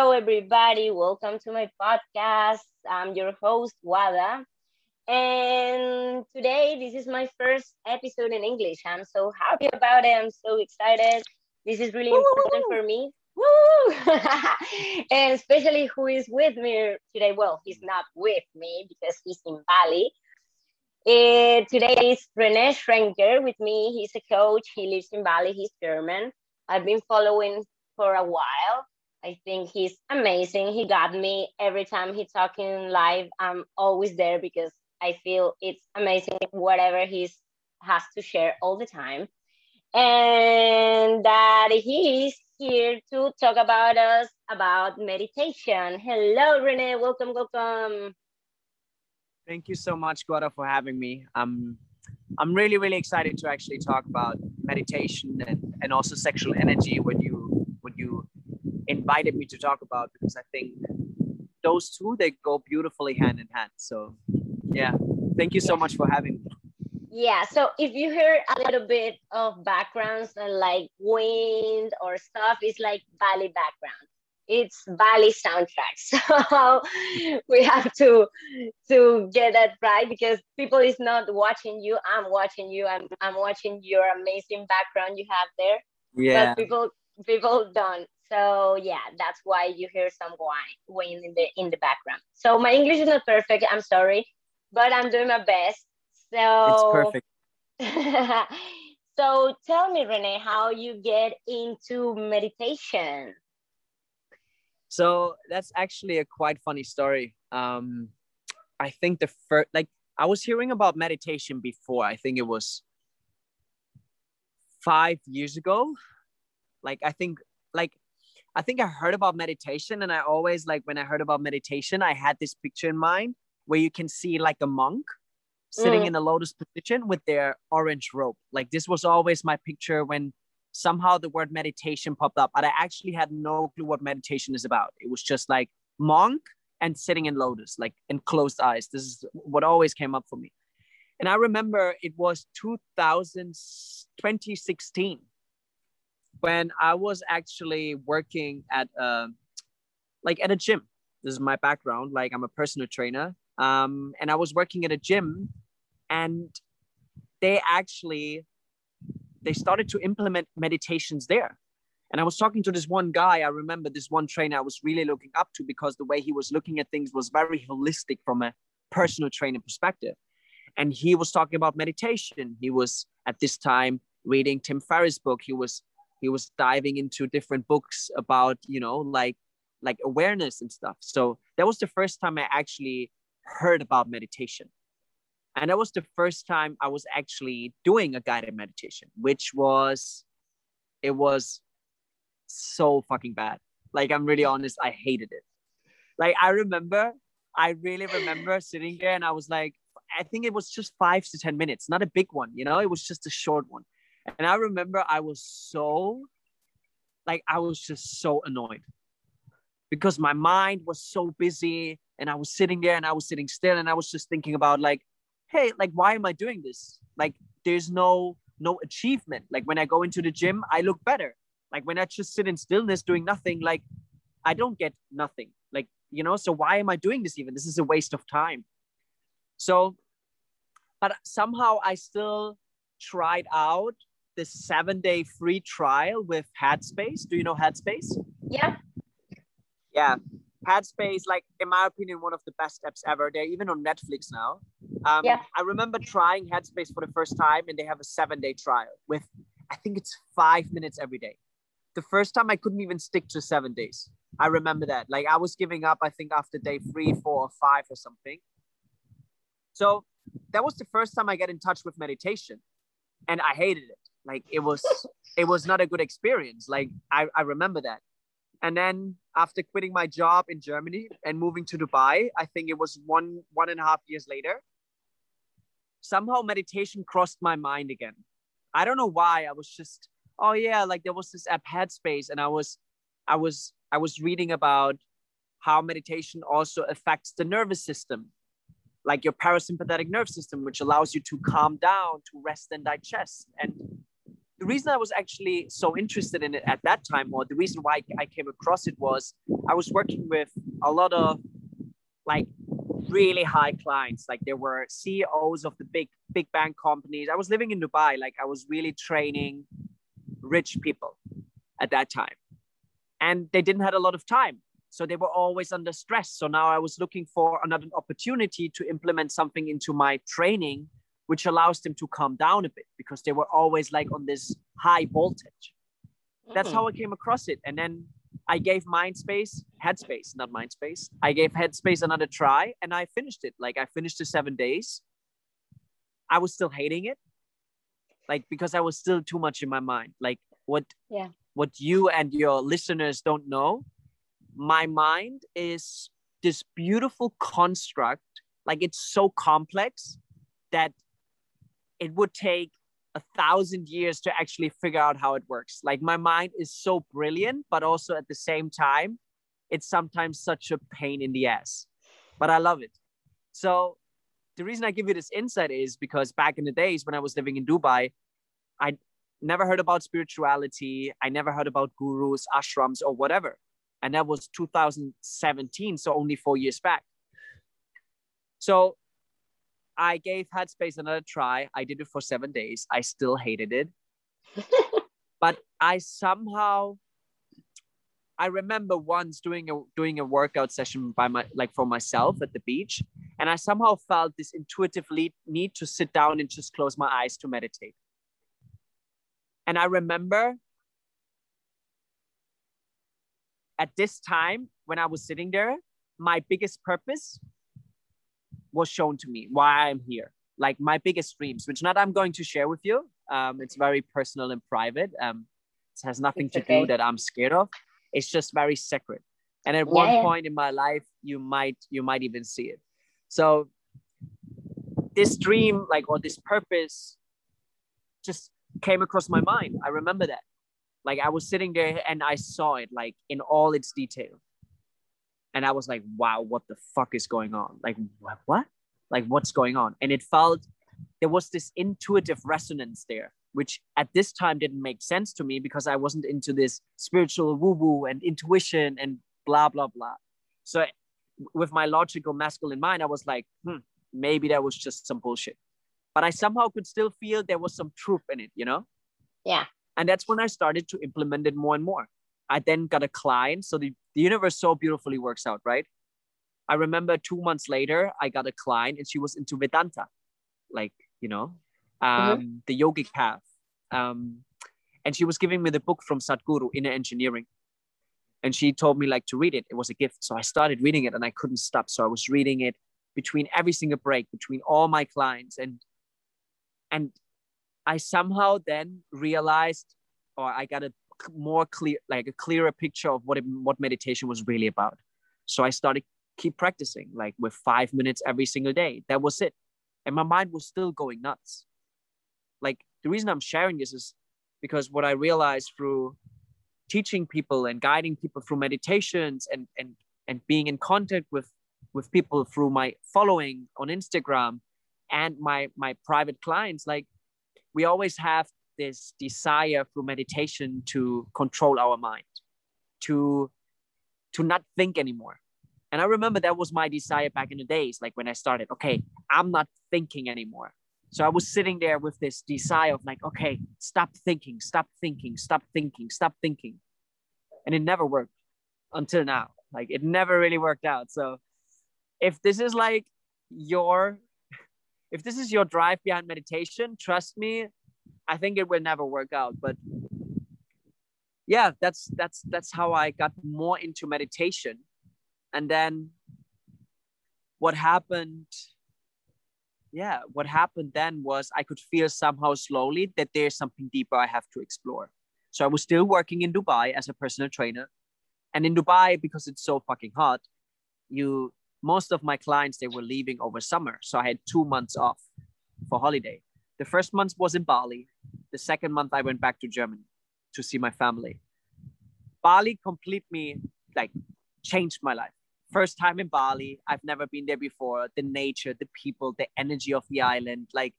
Hello, everybody. Welcome to my podcast. I'm your host, Wada. And today, this is my first episode in English. I'm so happy about it. I'm so excited. This is really important for me. Woo! and especially who is with me today. Well, he's not with me because he's in Bali. Uh, today is Rene Schrenker with me. He's a coach. He lives in Bali. He's German. I've been following for a while. I think he's amazing. He got me every time he's talking live. I'm always there because I feel it's amazing whatever he's has to share all the time. And that he's here to talk about us about meditation. Hello, Rene. Welcome, welcome. Thank you so much, Guada, for having me. Um, I'm really, really excited to actually talk about meditation and, and also sexual energy when you invited me to talk about because I think those two they go beautifully hand in hand. So yeah, thank you so much for having me. Yeah, so if you hear a little bit of backgrounds and like wind or stuff, it's like Bali background. It's Bali soundtrack. So we have to to get that right because people is not watching you. I'm watching you. I'm I'm watching your amazing background you have there. Yeah. But people people don't. So yeah, that's why you hear some wine in the in the background. So my English is not perfect. I'm sorry, but I'm doing my best. So it's perfect. so tell me, Rene, how you get into meditation? So that's actually a quite funny story. Um, I think the first, like, I was hearing about meditation before. I think it was five years ago. Like, I think, like, I think I heard about meditation, and I always like when I heard about meditation, I had this picture in mind where you can see like a monk sitting mm. in a lotus position with their orange robe. Like this was always my picture when somehow the word meditation popped up, but I actually had no clue what meditation is about. It was just like monk and sitting in lotus, like in closed eyes. This is what always came up for me. And I remember it was 2000, 2016 when I was actually working at uh, like at a gym. This is my background. Like I'm a personal trainer um, and I was working at a gym, and they actually they started to implement meditations there. And I was talking to this one guy. I remember this one trainer I was really looking up to because the way he was looking at things was very holistic from a personal training perspective. And he was talking about meditation. He was at this time reading Tim Ferriss' book. He was he was diving into different books about you know like like awareness and stuff. So that was the first time I actually heard about meditation. And that was the first time I was actually doing a guided meditation, which was, it was so fucking bad. Like, I'm really honest, I hated it. Like, I remember, I really remember sitting there and I was like, I think it was just five to 10 minutes, not a big one, you know, it was just a short one. And I remember I was so, like, I was just so annoyed because my mind was so busy and I was sitting there and I was sitting still and I was just thinking about like, hey, like why am I doing this? Like there's no no achievement. Like when I go into the gym, I look better. Like when I just sit in stillness doing nothing, like I don't get nothing. Like, you know, so why am I doing this even? This is a waste of time. So, but somehow I still tried out the seven day free trial with Headspace. Do you know Headspace? Yeah. Yeah. Headspace, like in my opinion, one of the best apps ever. They're even on Netflix now. Um, yeah. I remember trying Headspace for the first time, and they have a seven-day trial with, I think it's five minutes every day. The first time I couldn't even stick to seven days. I remember that. Like I was giving up. I think after day three, four, or five, or something. So that was the first time I get in touch with meditation, and I hated it. Like it was, it was not a good experience. Like I, I remember that. And then after quitting my job in Germany and moving to Dubai, I think it was one one and a half years later. Somehow meditation crossed my mind again. I don't know why. I was just, oh yeah, like there was this app Headspace, and I was, I was, I was reading about how meditation also affects the nervous system, like your parasympathetic nerve system, which allows you to calm down, to rest and digest. And the reason I was actually so interested in it at that time, or the reason why I came across it was I was working with a lot of like really high clients. Like there were CEOs of the big big bank companies. I was living in Dubai. Like I was really training rich people at that time, and they didn't have a lot of time. So they were always under stress. So now I was looking for another opportunity to implement something into my training which allows them to calm down a bit because they were always like on this high voltage. That's how mm. I came across it. And then I gave Mindspace, Headspace, not Mindspace. I gave Headspace another try and I finished it. Like I finished the seven days. I was still hating it. Like because I was still too much in my mind. Like what yeah. what you and your listeners don't know, my mind is this beautiful construct. Like it's so complex that it would take a thousand years to actually figure out how it works. Like my mind is so brilliant, but also at the same time, it's sometimes such a pain in the ass. But I love it. So the reason I give you this insight is because back in the days when I was living in Dubai, I never heard about spirituality. I never heard about gurus, ashrams, or whatever. And that was 2017, so only four years back. So I gave Headspace another try. I did it for seven days. I still hated it. but I somehow I remember once doing a doing a workout session by my like for myself at the beach, and I somehow felt this intuitive need to sit down and just close my eyes to meditate. And I remember at this time when I was sitting there, my biggest purpose was shown to me why I'm here. Like my biggest dreams, which not I'm going to share with you. Um, it's very personal and private. Um, it has nothing it's to okay. do that I'm scared of. It's just very sacred. And at yeah, one point in my life, you might you might even see it. So this dream, like or this purpose, just came across my mind. I remember that. Like I was sitting there and I saw it like in all its detail and I was like, wow, what the fuck is going on? Like, what? what? Like, what's going on? And it felt there was this intuitive resonance there, which at this time didn't make sense to me because I wasn't into this spiritual woo woo and intuition and blah, blah, blah. So, with my logical masculine mind, I was like, hmm, maybe that was just some bullshit. But I somehow could still feel there was some truth in it, you know? Yeah. And that's when I started to implement it more and more. I then got a client. So the, the universe so beautifully works out, right? I remember two months later, I got a client and she was into Vedanta, like, you know, um, mm-hmm. the yogic path. Um, and she was giving me the book from Sadhguru, Inner Engineering. And she told me like to read it. It was a gift. So I started reading it and I couldn't stop. So I was reading it between every single break, between all my clients. And and I somehow then realized, or I got a more clear, like a clearer picture of what it, what meditation was really about. So I started keep practicing, like with five minutes every single day. That was it, and my mind was still going nuts. Like the reason I'm sharing this is because what I realized through teaching people and guiding people through meditations and and and being in contact with with people through my following on Instagram and my my private clients like we always have this desire through meditation to control our mind, to to not think anymore. And I remember that was my desire back in the days, like when I started. Okay, I'm not thinking anymore. So I was sitting there with this desire of like, okay, stop thinking, stop thinking, stop thinking, stop thinking. And it never worked until now. Like it never really worked out. So if this is like your if this is your drive behind meditation, trust me, I think it will never work out. But yeah, that's that's that's how I got more into meditation. And then what happened yeah what happened then was i could feel somehow slowly that there's something deeper i have to explore so i was still working in dubai as a personal trainer and in dubai because it's so fucking hot you most of my clients they were leaving over summer so i had two months off for holiday the first month was in Bali. The second month, I went back to Germany to see my family. Bali completely like changed my life. First time in Bali. I've never been there before. The nature, the people, the energy of the island, like,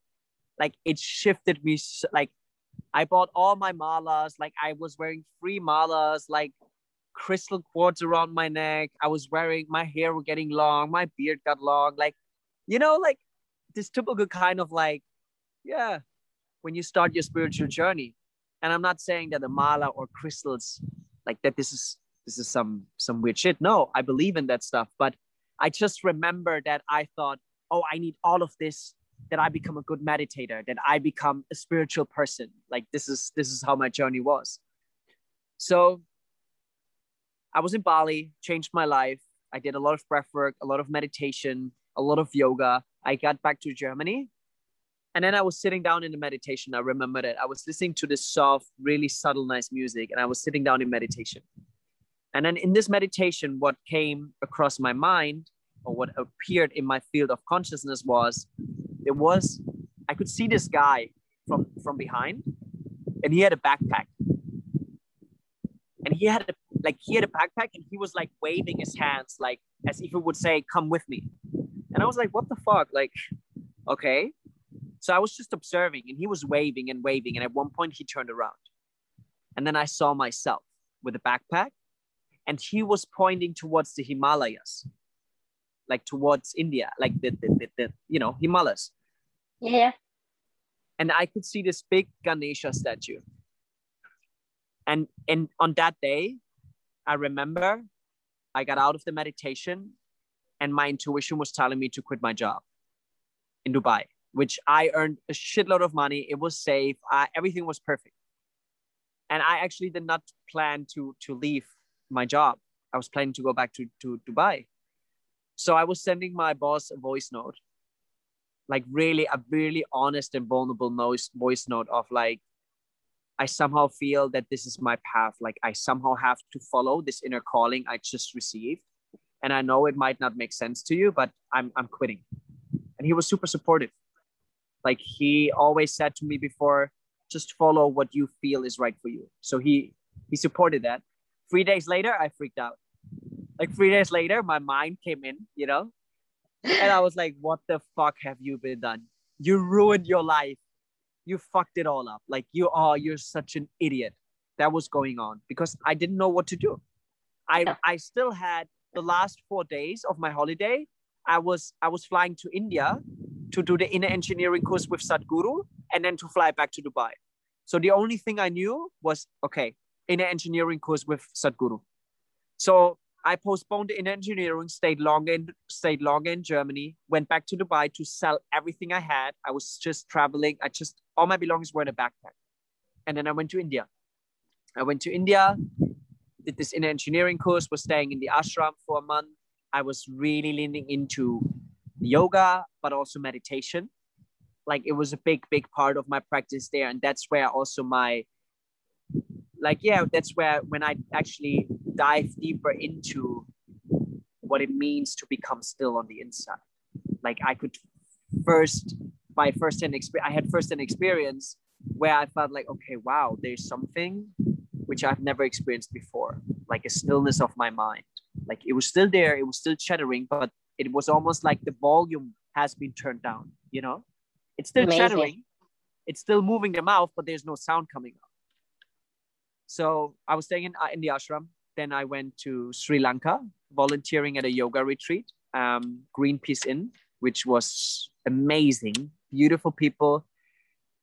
like it shifted me. Like I bought all my malas. Like I was wearing free malas, like crystal quartz around my neck. I was wearing my hair were getting long, my beard got long. Like, you know, like this typical kind of like, yeah, when you start your spiritual journey. And I'm not saying that the mala or crystals like that this is this is some some weird shit. No, I believe in that stuff. But I just remember that I thought, oh, I need all of this that I become a good meditator, that I become a spiritual person. Like this is this is how my journey was. So I was in Bali, changed my life. I did a lot of breath work, a lot of meditation, a lot of yoga. I got back to Germany. And then I was sitting down in the meditation. I remember that I was listening to this soft, really subtle, nice music, and I was sitting down in meditation. And then in this meditation, what came across my mind or what appeared in my field of consciousness was it was I could see this guy from from behind, and he had a backpack, and he had a like he had a backpack, and he was like waving his hands like as if he would say, "Come with me," and I was like, "What the fuck?" Like, okay. So I was just observing, and he was waving and waving, and at one point he turned around, and then I saw myself with a backpack, and he was pointing towards the Himalayas like towards India, like the, the, the, the you know, Himalayas. Yeah. And I could see this big Ganesha statue. And and on that day, I remember I got out of the meditation and my intuition was telling me to quit my job in Dubai, which I earned a shitload of money. It was safe. I, everything was perfect. And I actually did not plan to, to leave my job. I was planning to go back to, to Dubai. So I was sending my boss a voice note, like really a really honest and vulnerable noise, voice note of like, I somehow feel that this is my path. Like I somehow have to follow this inner calling I just received. And I know it might not make sense to you, but I'm, I'm quitting. And he was super supportive. Like he always said to me before, just follow what you feel is right for you. So he, he supported that. Three days later, I freaked out like three days later, my mind came in, you know, and I was like, what the fuck have you been done? You ruined your life. You fucked it all up. Like you are, you're such an idiot. That was going on because I didn't know what to do. I, I still had the last four days of my holiday. I was I was flying to India to do the inner engineering course with Sadhguru and then to fly back to Dubai. So the only thing I knew was okay, inner engineering course with Sadhguru. So I postponed the inner engineering, stayed long in stayed longer in Germany, went back to Dubai to sell everything I had. I was just traveling. I just all my belongings were in a backpack. And then I went to India. I went to India, did this inner engineering course, was staying in the ashram for a month. I was really leaning into yoga, but also meditation. Like it was a big, big part of my practice there. And that's where also my like yeah that's where when i actually dive deeper into what it means to become still on the inside like i could first by first hand experience i had first hand experience where i felt like okay wow there's something which i've never experienced before like a stillness of my mind like it was still there it was still chattering but it was almost like the volume has been turned down you know it's still Amazing. chattering it's still moving the mouth but there's no sound coming up so I was staying in, uh, in the ashram. Then I went to Sri Lanka, volunteering at a yoga retreat, um, Greenpeace Inn, which was amazing, beautiful people.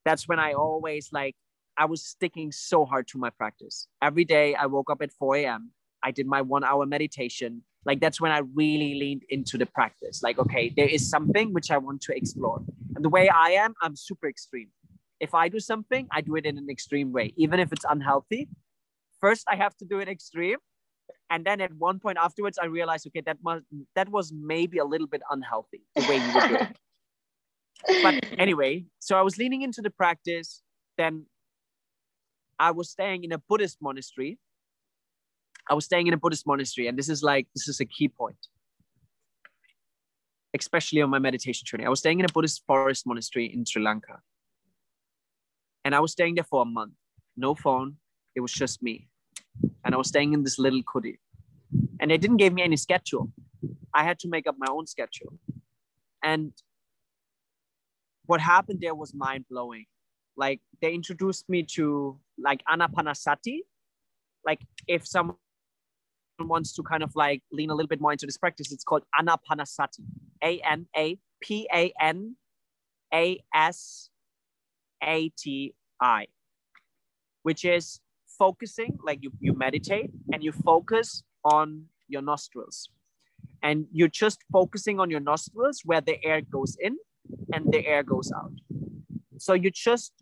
That's when I always like, I was sticking so hard to my practice. Every day I woke up at 4 a.m. I did my one hour meditation. Like that's when I really leaned into the practice. Like, okay, there is something which I want to explore. And the way I am, I'm super extreme if I do something, I do it in an extreme way, even if it's unhealthy. First, I have to do it extreme. And then at one point afterwards, I realized, okay, that must that was maybe a little bit unhealthy the way you were doing it. But anyway, so I was leaning into the practice. Then I was staying in a Buddhist monastery. I was staying in a Buddhist monastery, and this is like this is a key point, especially on my meditation journey. I was staying in a Buddhist forest monastery in Sri Lanka. And I was staying there for a month. No phone. It was just me. And I was staying in this little kudi. And they didn't give me any schedule. I had to make up my own schedule. And what happened there was mind blowing. like they introduced me to like anapanasati like if someone wants to kind of like lean a little bit more into this practice. It's called anapanasati. A n a p a n a s a t i which is focusing like you, you meditate and you focus on your nostrils. And you're just focusing on your nostrils where the air goes in and the air goes out. So you just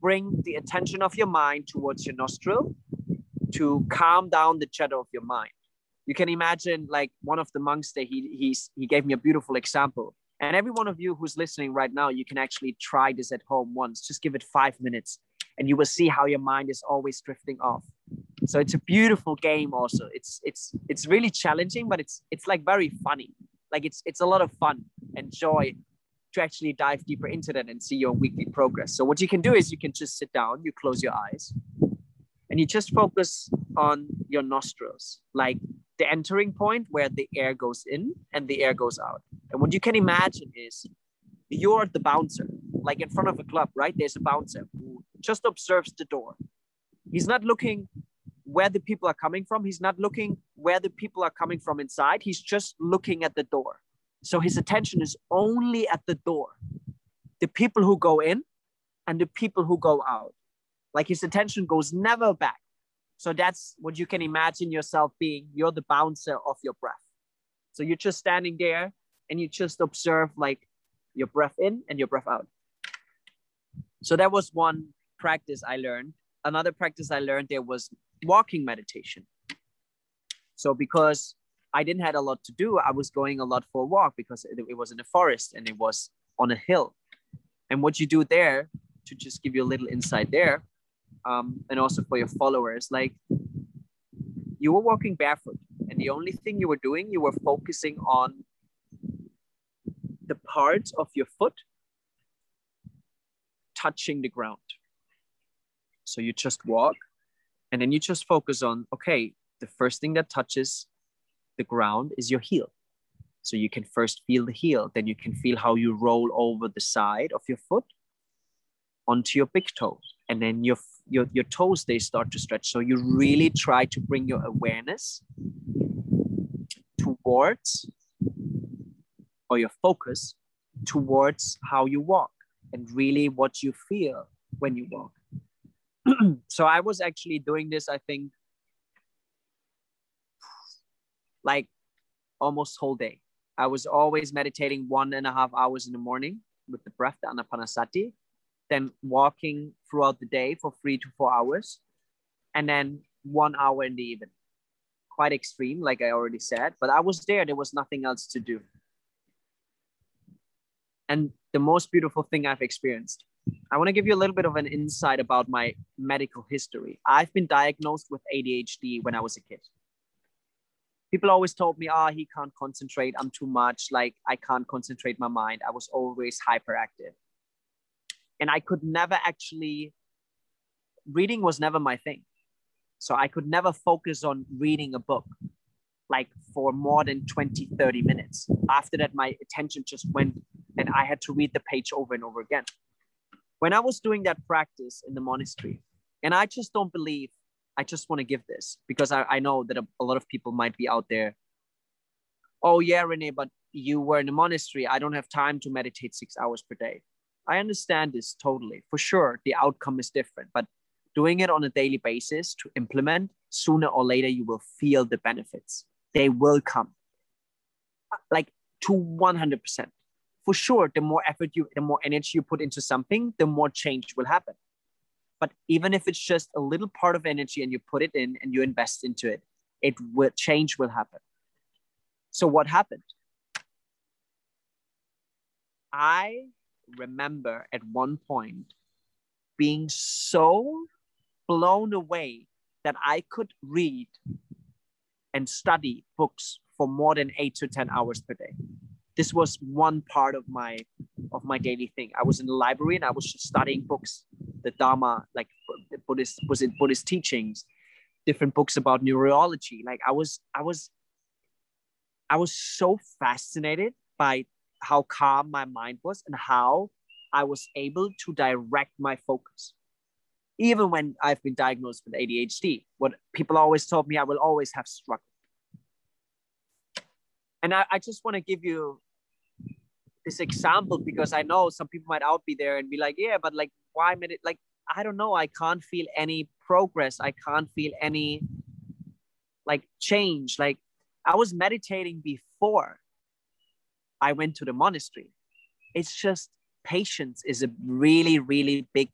bring the attention of your mind towards your nostril to calm down the chatter of your mind. You can imagine like one of the monks that he, he's, he gave me a beautiful example. And every one of you who's listening right now, you can actually try this at home once. Just give it five minutes and you will see how your mind is always drifting off. So it's a beautiful game also. It's it's it's really challenging, but it's it's like very funny. Like it's it's a lot of fun and joy to actually dive deeper into that and see your weekly progress. So what you can do is you can just sit down, you close your eyes, and you just focus on your nostrils, like the entering point where the air goes in and the air goes out. And what you can imagine is you're the bouncer, like in front of a club, right? There's a bouncer who just observes the door. He's not looking where the people are coming from. He's not looking where the people are coming from inside. He's just looking at the door. So his attention is only at the door, the people who go in and the people who go out. Like his attention goes never back. So that's what you can imagine yourself being. You're the bouncer of your breath. So you're just standing there and you just observe like your breath in and your breath out. So that was one practice I learned. Another practice I learned there was walking meditation. So because I didn't had a lot to do. I was going a lot for a walk because it, was in the forest and it was on a hill. And what you do there, to just give you a little insight there, um, and also for your followers, like you were walking barefoot, and the only thing you were doing, you were focusing on the parts of your foot touching the ground. So you just walk, and then you just focus on okay, the first thing that touches the ground is your heel. So you can first feel the heel, then you can feel how you roll over the side of your foot onto your big toe. And then your, your, your toes, they start to stretch. So you really try to bring your awareness towards, or your focus towards how you walk and really what you feel when you walk. so I was actually doing this, I think, like almost whole day. I was always meditating one and a half hours in the morning with the breath, the anapanasati, then walking throughout the day for three to four hours, and then one hour in the evening. Quite extreme, like I already said, but I was there. There was nothing else to do. And the most beautiful thing I've experienced, I want to give you a little bit of an insight about my medical history. I've been diagnosed with ADHD when I was a kid people always told me, oh, he can't concentrate. I'm too much. Like, I can't concentrate my mind. I was always hyperactive. And I could never actually, reading was never my thing. So I could never focus on reading a book like for more than 20, 30 minutes. After that, my attention just went and I had to read the page over and over again. When I was doing that practice in the monastery, and I just don't believe I just want to give this because I, I know that a, a lot of people might be out there. Oh, yeah, Renee, but you were in a monastery. I don't have time to meditate six hours per day. I understand this totally. For sure, the outcome is different, but doing it on a daily basis to implement, sooner or later, you will feel the benefits. They will come uh, like to 100%. For sure, the more effort you, the more energy you put into something, the more change will happen. But even if it's just a little part of energy and you put it in and you invest into it, it will change will happen. So what happened? I remember at one point being so blown away that I could read and study books for more than eight to 10 hours per day this was one part of my of my daily thing. I was in the library and I was just studying books, the Dharma, like the Buddhist was it Buddhist teachings, different books about neurology. Like I was I was I was so fascinated by how calm my mind was and how I was able to direct my focus. Even when I've been diagnosed with ADHD, what people always told me I will always have struggle. And I, I just want to give you this example because I know some people might out be there and be like, yeah, but like, why medit? Like, I don't know. I can't feel any progress. I can't feel any like change. Like, I was meditating before I went to the monastery. It's just patience is a really, really big,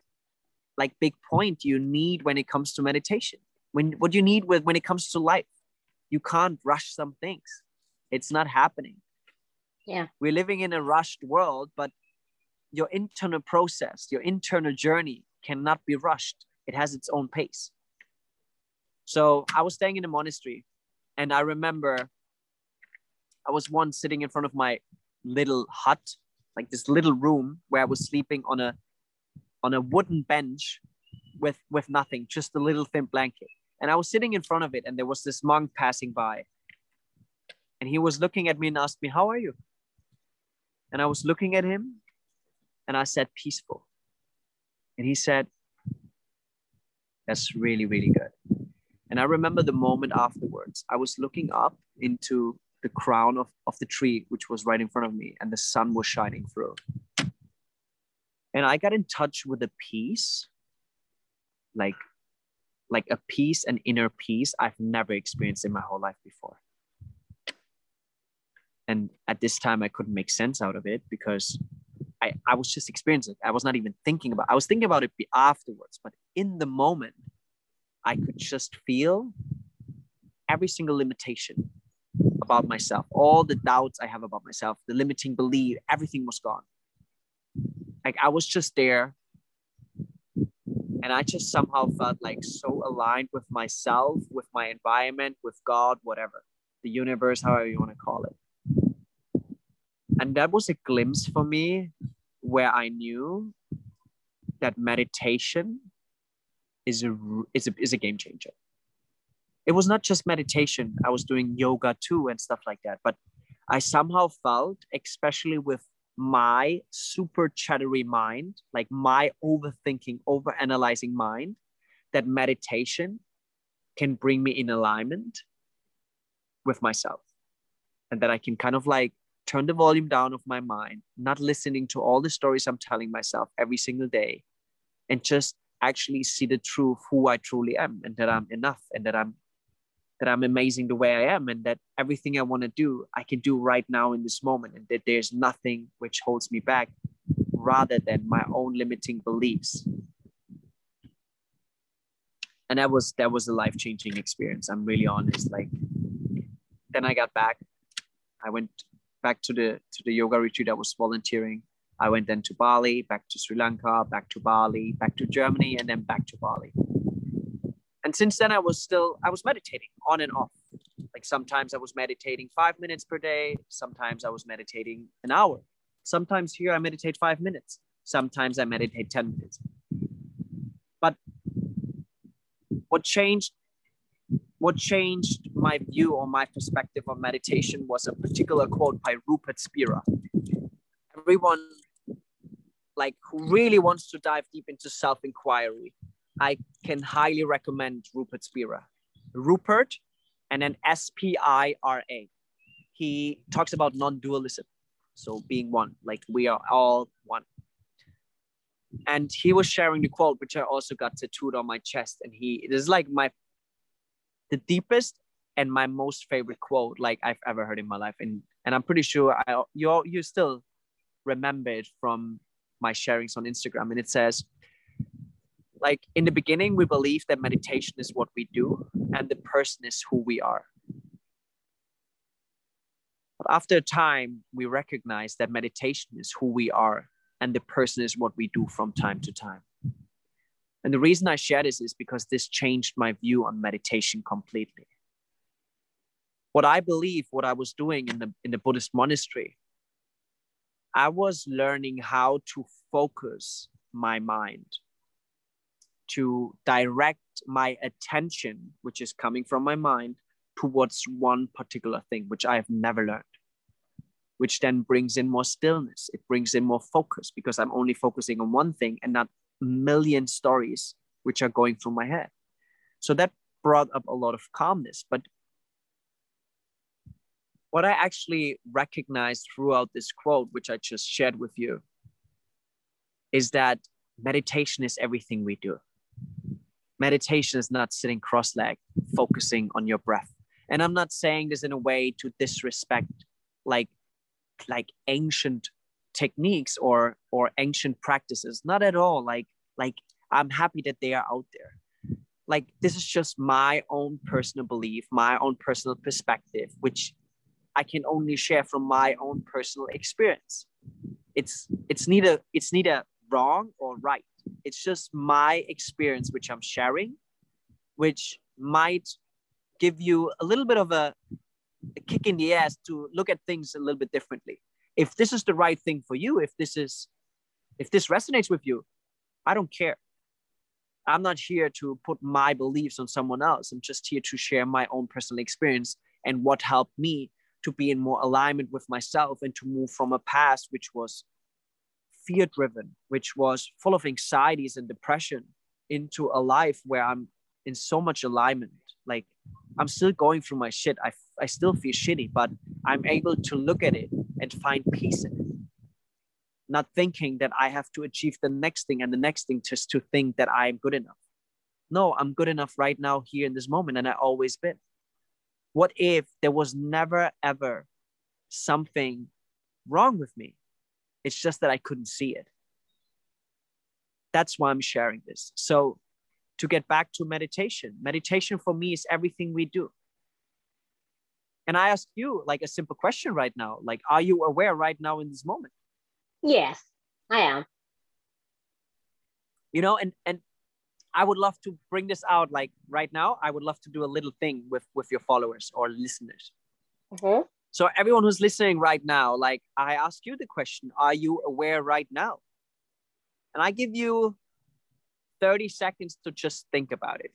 like, big point you need when it comes to meditation. When what you need with when it comes to life, you can't rush some things. It's not happening yeah we're living in a rushed world but your internal process your internal journey cannot be rushed it has its own pace so i was staying in a monastery and i remember i was once sitting in front of my little hut like this little room where i was sleeping on a on a wooden bench with with nothing just a little thin blanket and i was sitting in front of it and there was this monk passing by and he was looking at me and asked me how are you and I was looking at him and I said, peaceful. And he said, that's really, really good. And I remember the moment afterwards, I was looking up into the crown of, of the tree, which was right in front of me, and the sun was shining through. And I got in touch with a peace, like, like a peace an inner peace I've never experienced in my whole life before. And at this time i couldn't make sense out of it because I, I was just experiencing it. I was not even thinking about i was thinking about it afterwards but in the moment i could just feel every single limitation about myself. All the doubts i have about myself the limiting belief everything was gone. Like i was just there. And i just somehow felt like so aligned with myself with my environment with god whatever. The universe however you want to call it. And that was a glimpse for me where I knew that meditation is a, is a, is a game changer. It was not just meditation. I was doing yoga too and stuff like that. But I somehow felt, especially with my super chattery mind, like my overthinking, overanalyzing mind, that meditation can bring me in alignment with myself. And that I can kind of like turn the volume down of my mind, not listening to all the stories I'm telling myself every single day, and just actually see the truth who I truly am and that I'm enough and that I'm that I'm amazing the way I am and that everything I want to do I can do right now in this moment and that there's nothing which holds me back rather than my own limiting beliefs. And that was that was a life-changing experience. I'm really honest. Like then I got back. I went back to the to the yoga retreat I was volunteering. I went then to Bali, back to Sri Lanka, back to Bali, back to Germany, and then back to Bali. And since then, I was still I was meditating on and off. Like sometimes I was meditating five minutes per day. Sometimes I was meditating an hour. Sometimes here I meditate five minutes. Sometimes I meditate ten minutes. But what changed what changed my view or my perspective on meditation was a particular quote by Rupert Spira. Everyone like who really wants to dive deep into self-inquiry, I can highly recommend Rupert Spira. Rupert and then S-P-I-R-A. He talks about non-dualism. So being one, like we are all one. And he was sharing the quote, which I also got tattooed on my chest. And he it is like my the deepest and my most favorite quote like I've ever heard in my life. And and I'm pretty sure I you you still remember it from my sharings on Instagram. And it says, like in the beginning, we believe that meditation is what we do and the person is who we are. But after a time, we recognize that meditation is who we are and the person is what we do from time to time. And the reason I share this is because this changed my view on meditation completely. What I believe, what I was doing in the, in the Buddhist monastery, I was learning how to focus my mind, to direct my attention, which is coming from my mind, towards one particular thing, which I have never learned, which then brings in more stillness. It brings in more focus because I'm only focusing on one thing and not a million stories which are going through my head. So that brought up a lot of calmness. But what I actually recognized throughout this quote, which I just shared with you, is that meditation is everything we do. Meditation is not sitting cross legged, focusing on your breath. And I'm not saying this in a way to disrespect like like ancient techniques or or ancient practices. Not at all. Like like i'm happy that they are out there. Like this is just my own personal belief my own personal perspective which i can only share from my own personal experience. It's it's neither it's neither wrong or right it's just my experience which i'm sharing which might give you a little bit of a a kick in the ass to look at things a little bit differently. If this is the right thing for you, if this is, if this resonates with you, I don't care. I'm not here to put my beliefs on someone else. I'm just here to share my own personal experience and what helped me to be in more alignment with myself and to move from a past which was fear driven, which was full of anxieties and depression, into a life where I'm in so much alignment. Like I'm still going through my shit. I I still feel shitty, but I'm able to look at it and find peace in it. Not thinking that I have to achieve the next thing and the next thing just to think that I'm good enough. No, I'm good enough right now, here in this moment, and I always been. What if there was never ever something wrong with me? It's just that I couldn't see it. That's why I'm sharing this. So, to get back to meditation, meditation for me is everything we do and I ask you like a simple question right now. Like, are you aware right now in this moment? Yes, I am. You know, and and I would love to bring this out like right now. I would love to do a little thing with with your followers or listeners. Mm-hmm. So everyone who's listening right now, like I ask you the question, are you aware right now? And I give you 30 seconds to just think about it.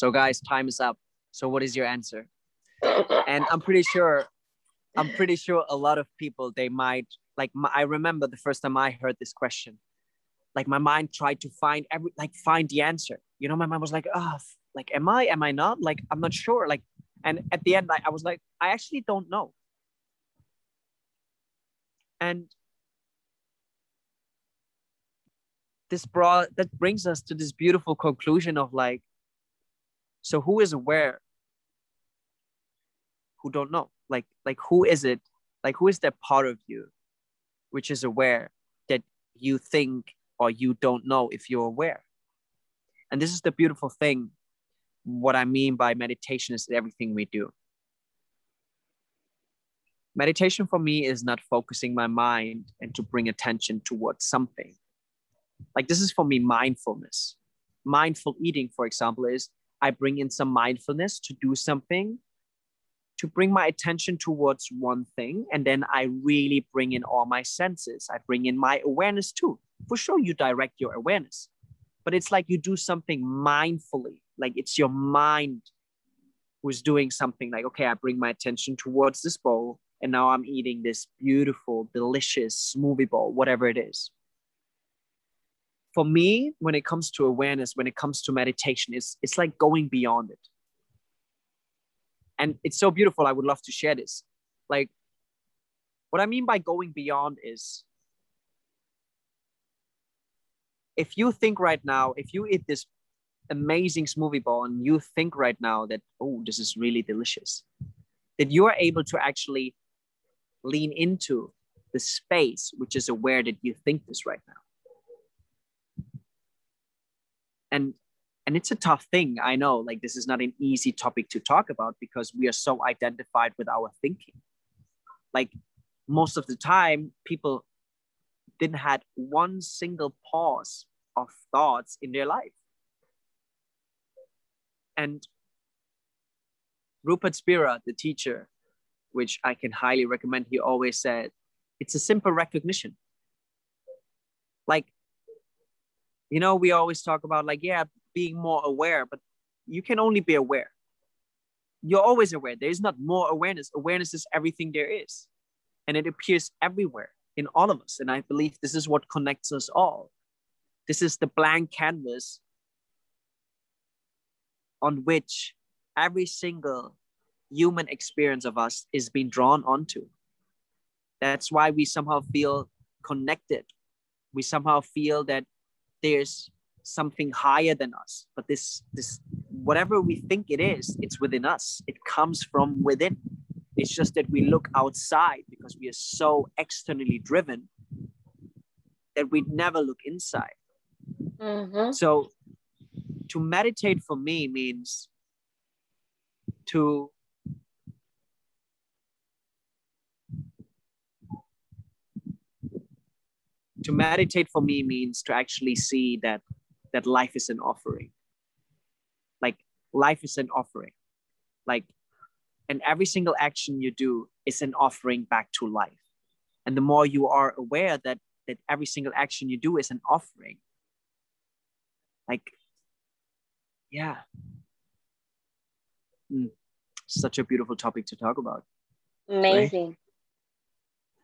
So, guys, time is up. So, what is your answer? And I'm pretty sure, I'm pretty sure a lot of people they might like. I remember the first time I heard this question, like my mind tried to find every like find the answer. You know, my mind was like, oh, like, am I? Am I not? Like, I'm not sure. Like, and at the end, I, I was like, I actually don't know. And this brought that brings us to this beautiful conclusion of like so who is aware who don't know? Like like who is it? Like who is that part of you which is aware that you think or you don't know if you're aware? And this is the beautiful thing. What i mean by meditation is everything we do. Meditation for me is not focusing my mind and to bring attention towards something. Like this is for me mindfulness. Mindful eating for example is I bring in some mindfulness to do something, to bring my attention towards one thing. And then I really bring in all my senses. I bring in my awareness too. For sure, you direct your awareness, but it's like you do something mindfully, like it's your mind who's doing something like, okay, I bring my attention towards this bowl. And now I'm eating this beautiful, delicious smoothie bowl, whatever it is for me, when it comes to awareness, when it comes to meditation, it's, it's like going beyond it. And it's so beautiful. I would love to share this. Like, what I mean by going beyond is if you think right now, if you eat this amazing smoothie bowl and you think right now that, oh, this is really delicious, that you are able to actually lean into the space which is aware that you think this right now and and it's a tough thing i know like this is not an easy topic to talk about because we are so identified with our thinking like most of the time people didn't had one single pause of thoughts in their life and Rupert Spira, the teacher, which I can highly recommend, he always said, it's a simple recognition. Like, you know, we always talk about like, yeah, being more aware, but you can only be aware. You're always aware. There is not more awareness. Awareness is everything there is. And it appears everywhere in all of us. And I believe this is what connects us all. This is the blank canvas on which every single human experience of us is being drawn onto. That's why we somehow feel connected. We somehow feel that there's something higher than us. But this, this, whatever we think it is, it's within us. It comes from within. It's just that we look outside because we are so externally driven that we never look inside. Mm-hmm. So to meditate for me means to to meditate for me means to actually see that that life is an offering like life is an offering like and every single action you do is an offering back to life and the more you are aware that that every single action you do is an offering like yeah Mm. such a beautiful topic to talk about Amazing.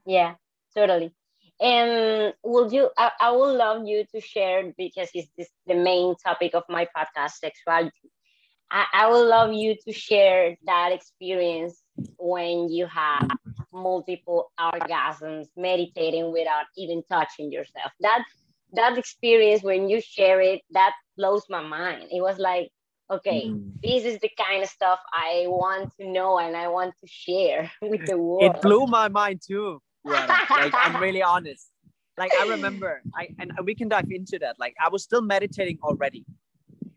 Yeah, totally. And would you? I, I would love you to share because it's this the main topic of my podcast, sexuality. I, I would love you to share that experience when you have multiple orgasms, meditating without even touching yourself. That that experience when you share it, that blows my mind. It was like, okay, Mm. this is the kind of stuff I want to know and I want to share with the world. it blew my mind too Like i'm really honest like i remember i and we can dive into that like i was still meditating already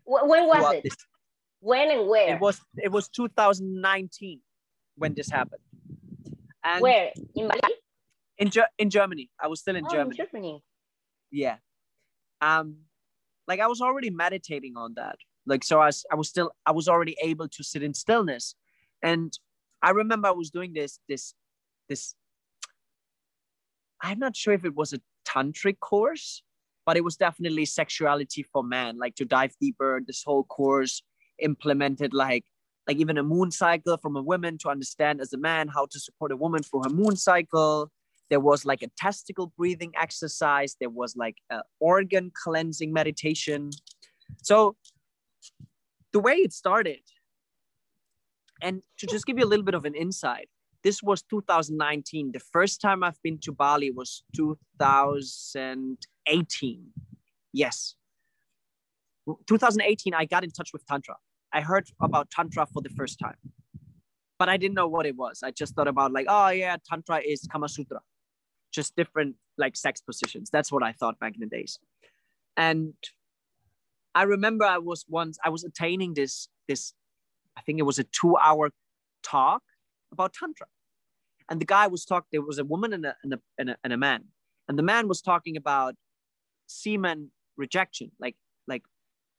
when was it? this When and where? it was it was 2019 when this happened and where? In Bali? in, Ger- in germany i was still in Oh, germany in Germany. yeah um like i was already meditating on that like so i was i was still i was already able to sit in stillness and i remember i was doing this this this i'm not sure if it was a tantric course but it was definitely sexuality for man like to dive deeper this whole course implemented like like even a moon cycle from a woman to understand as a man how to support a woman through her moon cycle. There was like a testicle breathing exercise. There was like a organ cleansing meditation. So the way it started and to just give you a little bit of an insight this was 2019 the first time i've been to bali was 2018 yes. 2018 i got in touch with tantra. I heard about tantra for the first time but i didn't know what it was. I just thought about like oh yeah tantra is kama sutra. Just different like sex positions. That's what i thought back in the days. And i remember i was once i was attaining this this i think it was a two hour talk about tantra. And the guy was talking there was a woman and a, and a, and a, and a man. And the man was talking about semen retention like like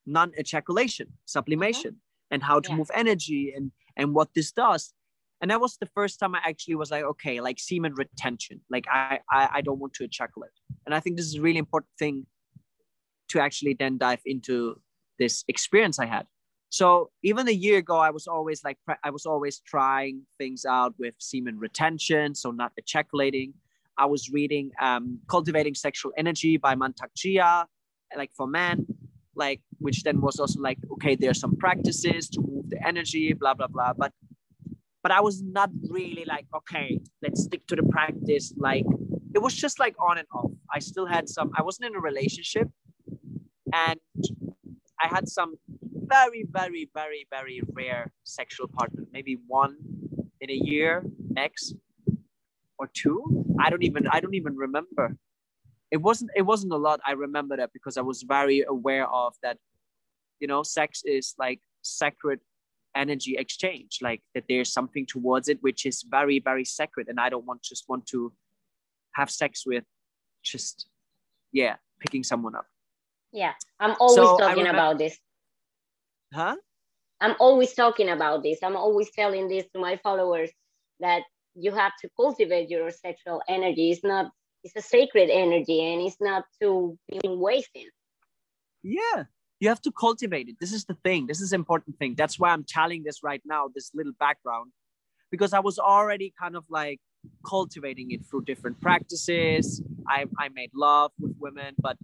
non-ejaculation sublimation and how to Yeah. move energy and and what this does. And that was the first time i actually was like okay like semen retention like i i, I don't want to ejaculate. And i think this is a really important thing to actually then dive into this experience i had so even a year ago i was always like i was always trying things out with semen retention so not ejaculating i was reading um, cultivating sexual energy by mantak chia like for men like which then was also like okay there's some practices to move the energy blah blah blah. But but i was not really like okay let's stick to the practice like it was just like on and off. I still had some i wasn't in a relationship and i had some very very very very rare sexual partner. Maybe one in a year max or two. I don't even i don't even remember. It wasn't it wasn't a lot i remember that because i was very aware of that you know sex is like sacred energy exchange like that there's something towards it which is very very sacred and i don't want just want to have sex with just yeah picking someone up. Yeah, I'm always So, talking remember- about this. Huh I'm always talking about this. I'm always telling this to my followers that you have to cultivate your sexual energy. It's not, it's a sacred energy and it's not to be wasted. Yeah, you have to cultivate it. This is the thing. This is important thing. That's why I'm telling this right now, this little background, because I was already kind of like cultivating it through different practices. I, I made love with women, but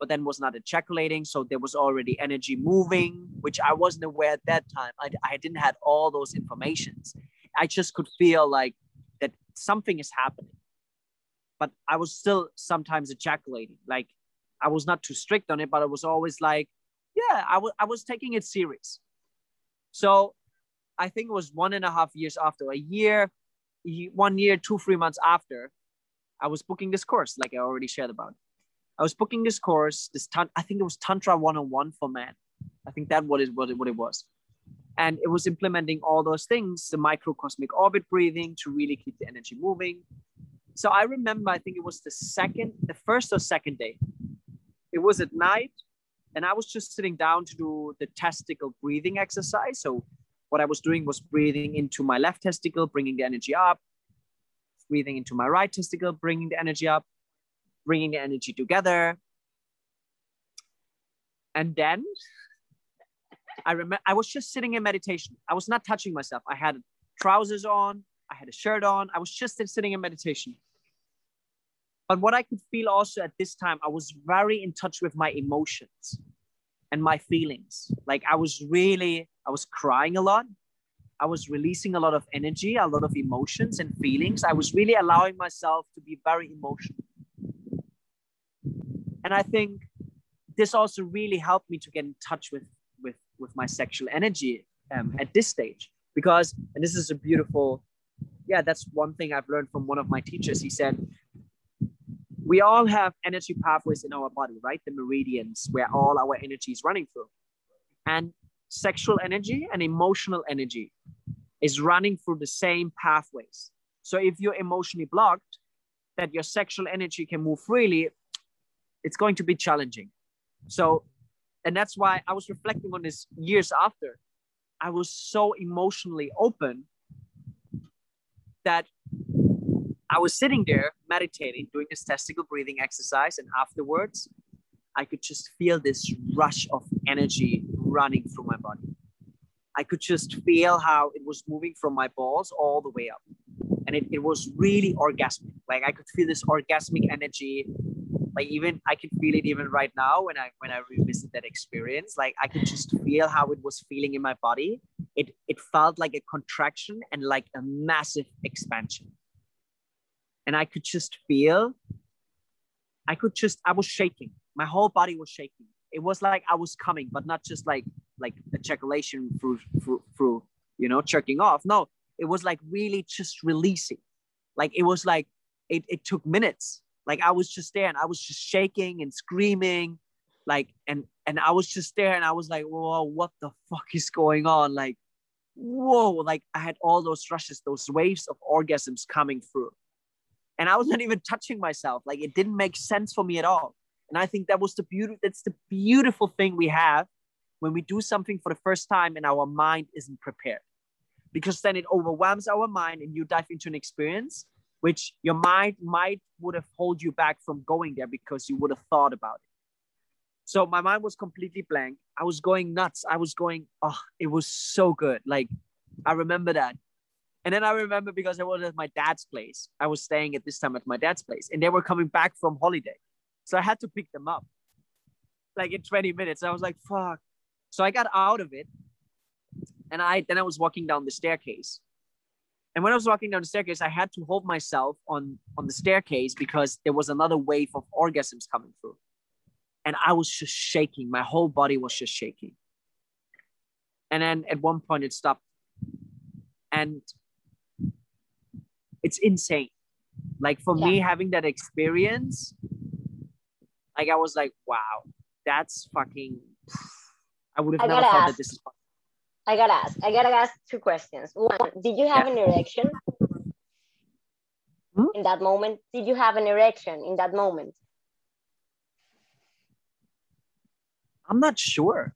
but then was not ejaculating. So there was already energy moving, which I wasn't aware at that time. I, I didn't have all those informations. I just could feel like that something is happening. But I was still sometimes ejaculating. Like I was not too strict on it, but I was always like, yeah, I was I was taking it serious. So I think it was one and a half years after, a year, one year, two, three months after, I was booking this course, like I already shared about. I was booking this course, this tan- I think it was Tantra 101 for men. I think that what is what it, what it was. And it was implementing all those things, the microcosmic orbit breathing to really keep the energy moving. So I remember, I think it was the second, the first or second day. It was at night, and I was just sitting down to do the testicle breathing exercise. So what I was doing was breathing into my left testicle, bringing the energy up, breathing into my right testicle, bringing the energy up, bringing the energy together. And then I remember I was just sitting in meditation. I was not touching myself. I had trousers on, I had a shirt on. I was just sitting in meditation. But what I could feel also at this time, I was very in touch with my emotions and my feelings. Like I was really, I was crying a lot. I was releasing a lot of energy, a lot of emotions and feelings. I was really allowing myself to be very emotional. And I think this also really helped me to get in touch with with with my sexual energy um, at this stage. Because and this is a beautiful yeah that's one thing i've learned from one of my teachers. He said we all have energy pathways in our body right? The meridians where all our energy is running through. And sexual energy and emotional energy is running through the same pathways. So if you're emotionally blocked that your sexual energy can move freely it's going to be challenging. So, and that's why I was reflecting on this years after. I was so emotionally open that I was sitting there meditating, doing this testicle breathing exercise, and afterwards, I could just feel this rush of energy running through my body. I could just feel how it was moving from my balls all the way up. And it, it was really orgasmic. Like I could feel this orgasmic energy like even i can feel it even right now when i when i revisit that experience. Like i could just feel how it was feeling in my body. It it felt like a contraction and like a massive expansion. And i could just feel i could just i was shaking. My whole body was shaking. It was like i was coming but not just like like ejaculation through through, through you know jerking off. No it was like really just releasing. Like it was like it, it took minutes like I was just there and I was just shaking and screaming, like and and I was just there and I was like, whoa, what the fuck is going on? Like, whoa, like I had all those rushes, those waves of orgasms coming through. And I was not even touching myself. Like it didn't make sense for me at all. And I think that was the beauty, that's the beautiful thing we have when we do something for the first time and our mind isn't prepared. Because then it overwhelms our mind and you dive into an experience which your mind might would have hold you back from going there because you would have thought about it. So my mind was completely blank. I was going nuts. I was going, oh, it was so good. Like I remember that. And then I remember because I was at my dad's place. I was staying at this time at my dad's place and they were coming back from holiday. So I had to pick them up like in 20 minutes. I was like, fuck. So I got out of it. And I then I was walking down the staircase and when I was walking down the staircase, I had to hold myself on, on the staircase because there was another wave of orgasms coming through. And I was just shaking. My whole body was just shaking. And then at one point it stopped. And it's insane. Like for yeah. me, having that experience, like I was like, wow, that's fucking. I would have never thought ask. that this is possible. I gotta ask. I gotta ask two questions. One, did you have yeah. an erection hmm? in that moment? Did you have an erection in that moment? I'm not sure.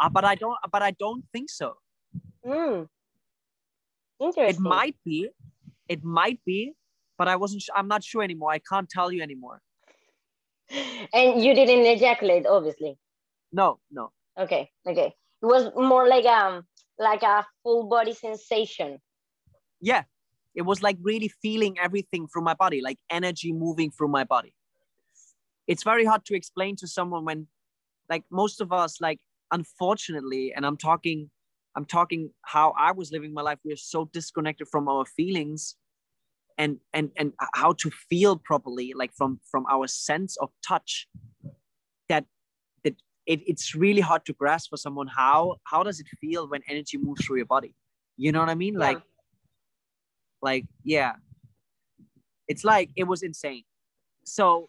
Uh, but I don't. But I don't think so. Mm. It might be. It might be. But I wasn't. I'm not sure anymore. I can't tell you anymore. And you didn't ejaculate, obviously. No, no. Okay, okay. It was more like um like a full body sensation. Yeah, it was like really feeling everything through my body, like energy moving through my body. It's very hard to explain to someone when, like most of us, like unfortunately, and I'm talking, I'm talking how I was living my life. We are so disconnected from our feelings, and and and how to feel properly, like from from our sense of touch. It, it's really hard to grasp for someone how how does it feel when energy moves through your body. You know what I mean? Yeah. Like like yeah it's like it was insane so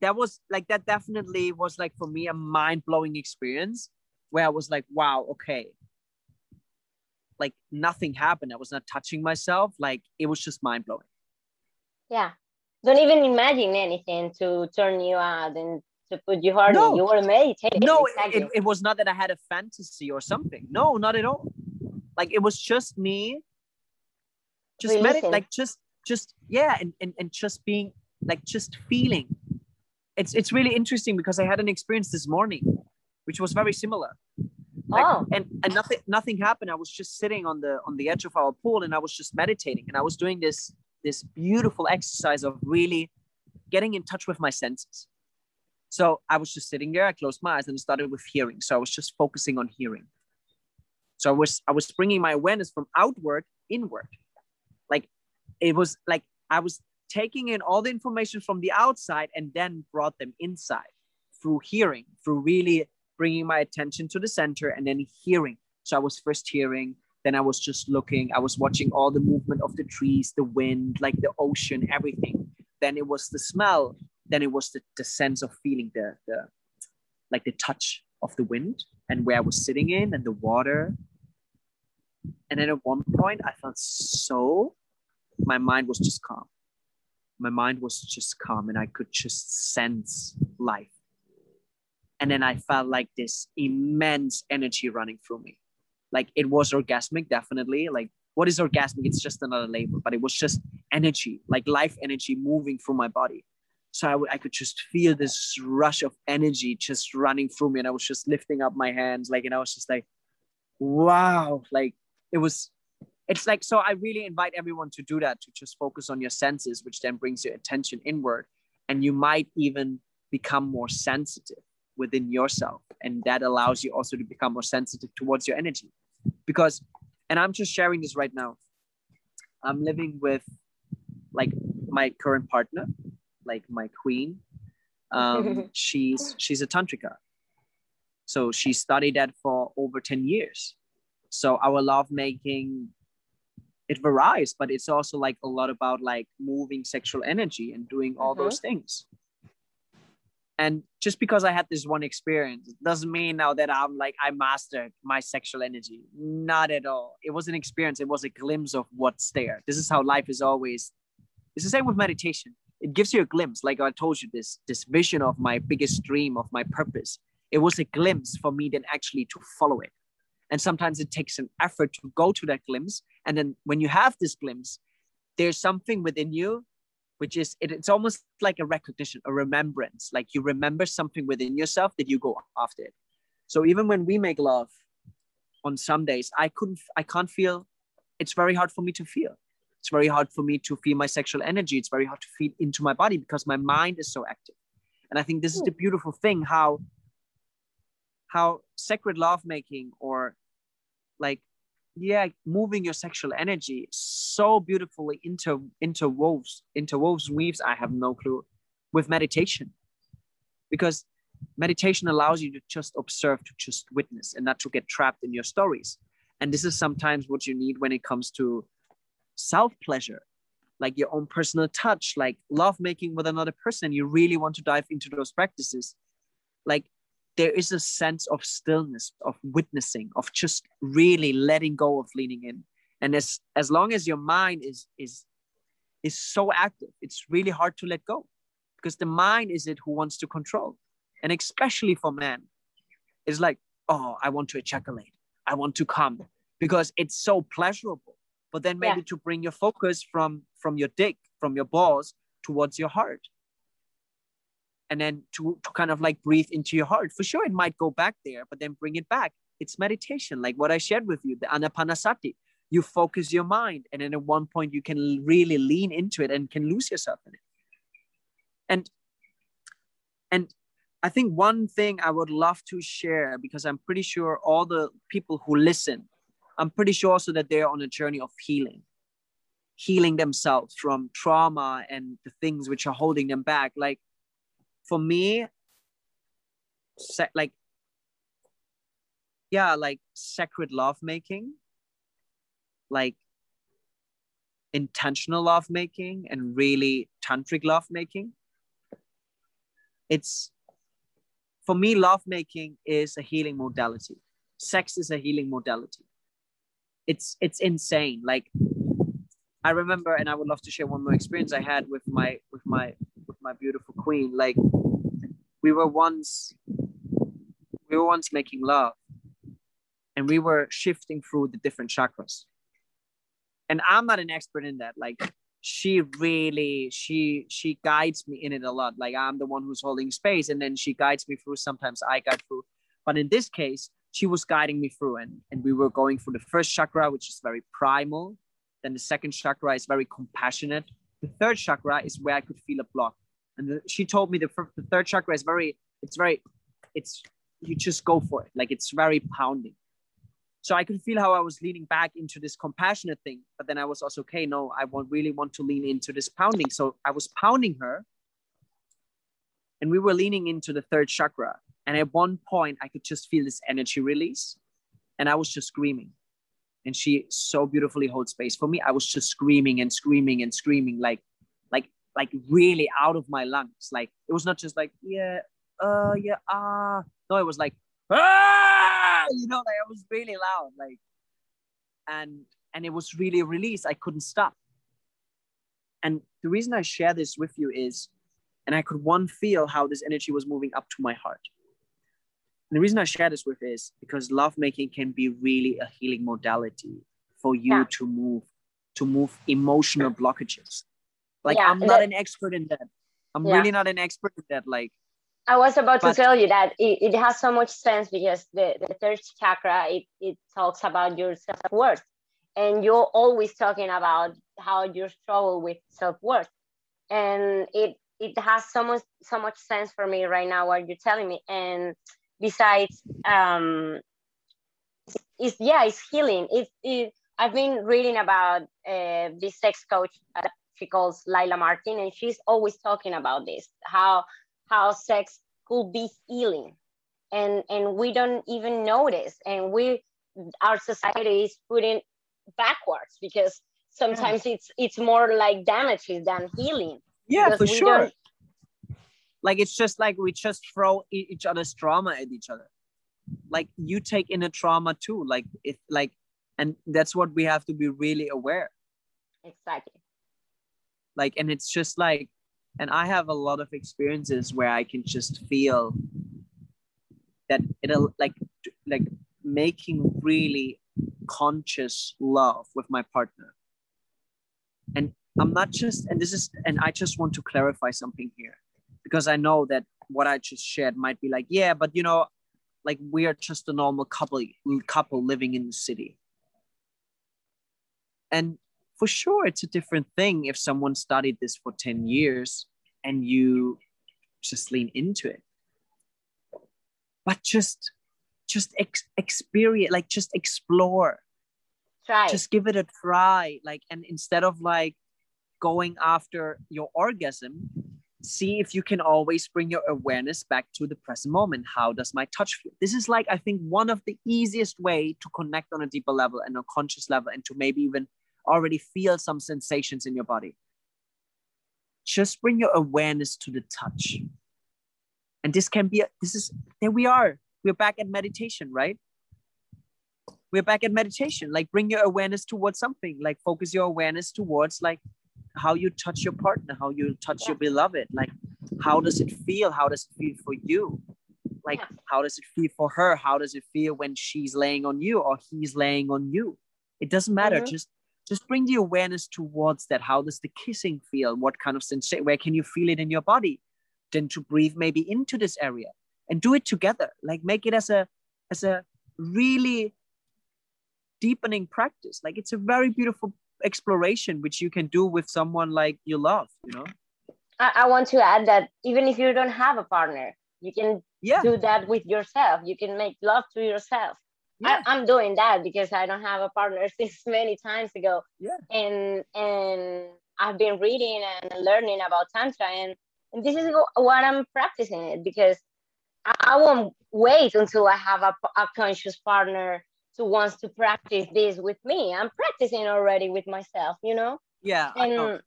that was like that definitely was like for me a mind-blowing experience where i was like wow okay like nothing happened i was not touching myself like it was just mind-blowing Yeah. Don't even imagine anything to turn you out and to put you hard. No. You were meditating. no exactly. it, it was not that i had a fantasy or something no not at all like it was just me just medit- like just just yeah and, and and just being like just feeling it's it's really interesting because i had an experience this morning which was very similar like, oh, and and nothing nothing happened i was just sitting on the on the edge of our pool and i was just meditating and i was doing this this beautiful exercise of really getting in touch with my senses so i was just sitting there i closed my eyes and started with hearing. So i was just focusing on hearing. So i was i was bringing my awareness from outward inward. Like it was like i was taking in all the information from the outside and then brought them inside through hearing through really bringing my attention to the center and then hearing. So i was first hearing then i was just looking i was watching all the movement of the trees the wind like the ocean everything. Then it was the smell then it was the, the sense of feeling the the like the touch of the wind and where i was sitting in and the water. And then at one point i felt so my mind was just calm. My mind was just calm and i could just sense life. And then i felt like this immense energy running through me. Like it was orgasmic definitely. Like what is orgasmic? It's just another label but it was just energy like life energy moving through my body so I, w- I could just feel this rush of energy just running through me and i was just lifting up my hands like and i was just like wow like it was it's like so i really invite everyone to do that to just focus on your senses which then brings your attention inward and you might even become more sensitive within yourself and that allows you also to become more sensitive towards your energy. Because and i'm just sharing this right now. I'm living with like my current partner like my queen. Um she's she's a tantrika so she studied that for over 10 years. So our love making it varies but it's also like a lot about like moving sexual energy and doing all Mhm. those things. And just because i had this one experience doesn't mean now that i'm like i mastered my sexual energy. Not at all. It was an experience. It was a glimpse of what's there. This is how life is always it's the same with meditation it gives you a glimpse like i told you this this vision of my biggest dream of my purpose. It was a glimpse for me then actually to follow it. And sometimes it takes an effort to go to that glimpse. And then when you have this glimpse there's something within you which is it, it's almost like a recognition a remembrance. Like you remember something within yourself that you go after it. So even when we make love on some days i couldn't i can't feel it's very hard for me to feel it's very hard for me to feel my sexual energy. It's very hard to feed into my body because my mind is so active. And i think this is the hmm. beautiful thing how how sacred lovemaking or like yeah moving your sexual energy so beautifully inter interwoves interwoves weaves i have no clue with meditation. Because meditation allows you to just observe to just witness and not to get trapped in your stories. And this is sometimes what you need when it comes to self pleasure like your own personal touch like love making with another person you really want to dive into those practices. Like there is a sense of stillness of witnessing of just really letting go of leaning in. And as as long as your mind is is is so active it's really hard to let go because the mind is it who wants to control. And especially for men it's like oh i want to ejaculate. I want to come because it's so pleasurable but then maybe Yeah. to bring your focus from from your dick from your balls towards your heart. And then to, to kind of like breathe into your heart. For sure it might go back there but then bring it back. It's meditation like what i shared with you the anapanasati. You focus your mind and then at one point you can really lean into it and can lose yourself in it. And and i think one thing i would love to share because i'm pretty sure all the people who listen i'm pretty sure also that they're on a journey of healing healing themselves from trauma and the things which are holding them back. Like for me se- like yeah like sacred lovemaking, like intentional lovemaking and really tantric lovemaking. it's for me lovemaking is a healing modality. Sex is a healing modality it's it's insane. Like i remember and i would love to share one more experience i had with my with my with my beautiful queen. Like we were once we were once making love and we were shifting through the different chakras. And i'm not an expert in that. Like she really she she guides me in it a lot. Like i'm the one who's holding space and then she guides me through. Sometimes i guide through. But in this case she was guiding me through and and we were going through the first chakra which is very primal. Then the second chakra is very compassionate. The third chakra is where i could feel a block. And the, she told me the, the third chakra is very it's very it's you just go for it. Like it's very pounding. So i could feel how i was leaning back into this compassionate thing but then i was also okay no i want really want to lean into this pounding. So i was pounding her and we were leaning into the third chakra and at one point i could just feel this energy release and i was just screaming. And she so beautifully holds space for me. I was just screaming and screaming and screaming like like like really out of my lungs. Like it was not just like yeah uh yeah ah. No it was like ah you know like i was really loud like and and it was really a release. i couldn't stop. And the reason i share this with you is and i could one feel how this energy was moving up to my heart the reason i share this with is because love making can be really a healing modality for you Yeah. to move to move emotional blockages. Like Yeah, i'm not that- an expert in that. I'm Yeah. really not an expert in that like I was about But- to tell you that it, it has so much sense because the, the third chakra it, it talks about your self-worth. And you're always talking about how you struggle with self-worth. And it it has so much so much sense for me right now what you're telling me. And besides um it's yeah it's healing. It, it i've been reading about uh, this sex coach uh, she calls Layla Martin and she's always talking about this how how sex could be healing. And and we don't even notice and we our society is putting backwards because sometimes it's it's more like damages than healing. Yeah for sure like it's just like we just throw each other's trauma at each other. Like you take in a trauma too like it like and that's what we have to be really aware. Exactly. Like and it's just like and i have a lot of experiences where i can just feel that it'll like like making really conscious love with my partner. And i'm not just and this is and i just want to clarify something here because i know that what i just shared might be like yeah but you know like we are just a normal couple couple living in the city. And for sure it's a different thing if someone studied this for 10 years and you just lean into it. But just just ex- experience like just explore. Try. Just give it a try. Like and instead of like going after your orgasm see if you can always bring your awareness back to the present moment. How does my touch feel? This is like i think one of the easiest way to connect on a deeper level and a conscious level and to maybe even already feel some sensations in your body. Just bring your awareness to the touch. And this can be this is there we are. We're back at meditation right? We're back at meditation. Like bring your awareness towards something. Like focus your awareness towards like how you touch your partner how you touch your beloved like how does it feel? How does it feel for you? Like Yeah. how does it feel for her? How does it feel when she's laying on you or he's laying on you? It doesn't matter. Mhm. just just bring the awareness towards that. How does the kissing feel? What kind of sensation where can you feel it in your body? Then to breathe maybe into this area and do it together. Like make it as a as a really deepening practice. Like it's a very beautiful exploration which you can do with someone like you love you know I, I want to add that even if you don't have a partner, you can yeah do that with yourself. You can make love to yourself. yeah I, I'm doing that because I don't have a partner since many times ago. Yeah. And and I've been reading and learning about tantra, and, and this is what I'm practicing it because I, I won't wait until I have a, a conscious partner who wants to practice this with me. I'm practicing already with myself, you know. yeah. And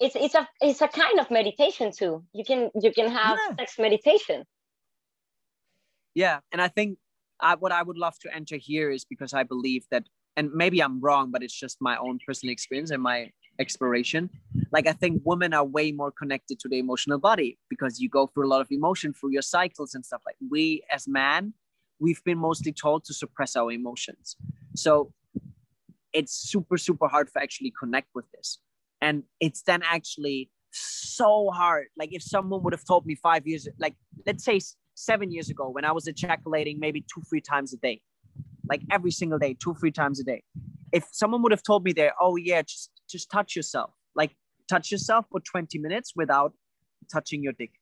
it's it's a it's a kind of meditation too. You can you can have Yeah. sex meditation. Yeah, and I think I, what I would love to enter here is because I believe that, and maybe I'm wrong, but it's just my own personal experience and my exploration. Like I think women are way more connected to the emotional body because you go through a lot of emotion through your cycles and stuff. Like we as man, we've been mostly told to suppress our emotions, so it's super super hard to actually connect with this, and it's then actually so hard. Like if someone would have told me five years, like let's say seven years ago when I was ejaculating maybe two, three times a day, like every single day, two, three times a day. If someone would have told me there, oh yeah, just just touch yourself, like touch yourself for 20 minutes without touching your dick.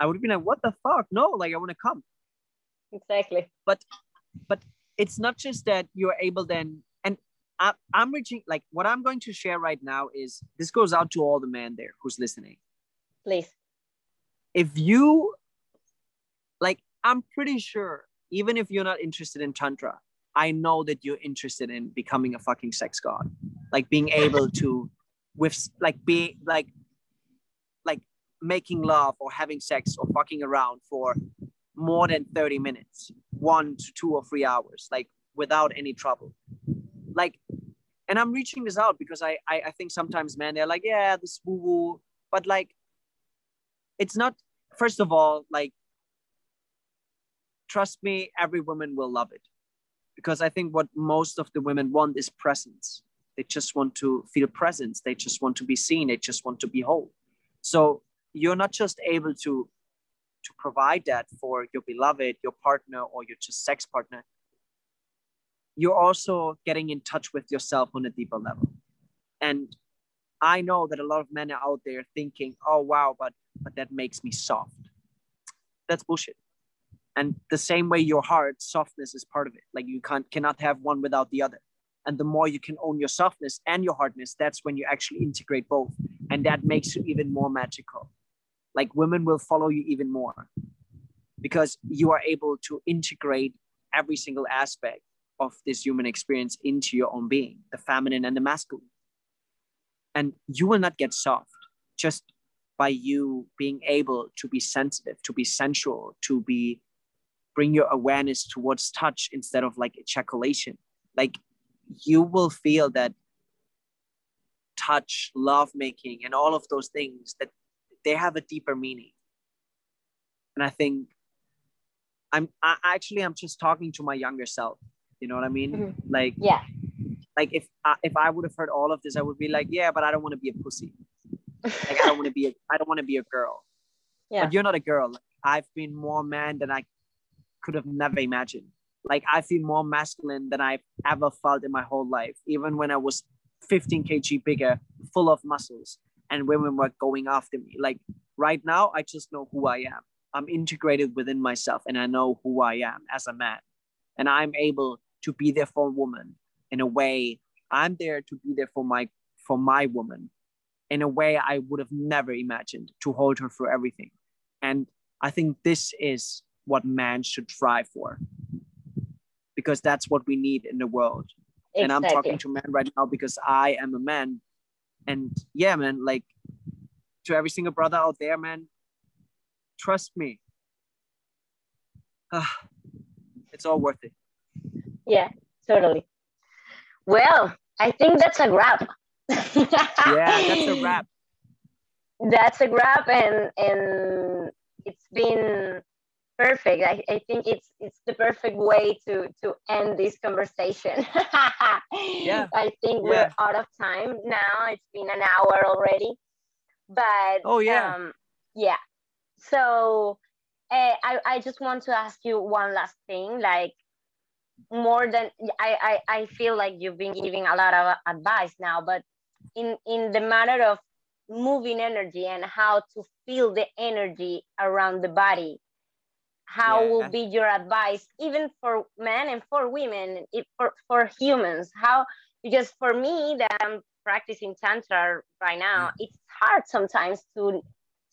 I would have been like, what the fuck? No, like I want to come. Exactly. But but it's not just that you're able then, and I, I'm reaching like what I'm going to share right now is this goes out to all the men there who's listening. Please. if you like i'm pretty sure even if you're not interested in tantra i know that you're interested in becoming a fucking sex god like being able to with like be like like making love or having sex or fucking around for more than 30 minutes one to two or three hours like without any trouble. Like and i'm reaching this out because i i, I think sometimes man they're like yeah this woo woo. But like it's not first of all like trust me every woman will love it. Because i think what most of the women want is presence. They just want to feel presence. They just want to be seen. They just want to be whole. So you're not just able to to provide that for your beloved your partner or your just sex partner you're also getting in touch with yourself on a deeper level. And i know that a lot of men are out there thinking oh wow but but that makes me soft. That's bullshit. And the same way your heart softness is part of it. Like you can't cannot have one without the other. And the more you can own your softness and your hardness that's when you actually integrate both. And that makes you even more magical like women will follow you even more because you are able to integrate every single aspect of this human experience into your own being the feminine and the masculine. And you will not get soft just by you being able to be sensitive to be sensual to be bring your awareness towards touch instead of like ejaculation. Like you will feel that touch love making and all of those things that they have a deeper meaning. And i think i'm I, actually i'm just talking to my younger self. You know what i mean? Mhm. like Yeah. like if I, if i would have heard all of this i would be like yeah but i don't want to be a pussy. Like i don't want to be a i don't want to be a girl. Yeah. but you're not a girl. I've been more man than i could have never imagined. Like i feel more masculine than i've ever felt in my whole life even when i was 15 kg bigger full of muscles and women were going after me. Like right now i just know who i am. I'm integrated within myself and i know who i am as a man. And i'm able to be there for a woman in a way. I'm there to be there for my for my woman in a way i would have never imagined to hold her through everything. And i think this is what man should strive for because that's what we need in the world. And I'm talking to men right now because I am a man. And yeah, man, like to every single brother out there, man, trust me. Ah, it's all worth it. Yeah, totally. Well, I think that's a wrap. Yeah, that's a wrap. That's a wrap, and and it's been perfect. I, I think it's it's the perfect way to to end this conversation. yeah. I think we're Yeah. out of time now. It's been an hour already. But Oh, yeah. um, yeah. So uh, I I just want to ask you one last thing. Like more than I I, I feel like you've been giving a lot of advice now, but in in the matter of moving energy and how to feel the energy around the body how Yeah. will be your advice even for men and for women if for, for humans? How because for me that i'm practicing tantra right now it's hard sometimes to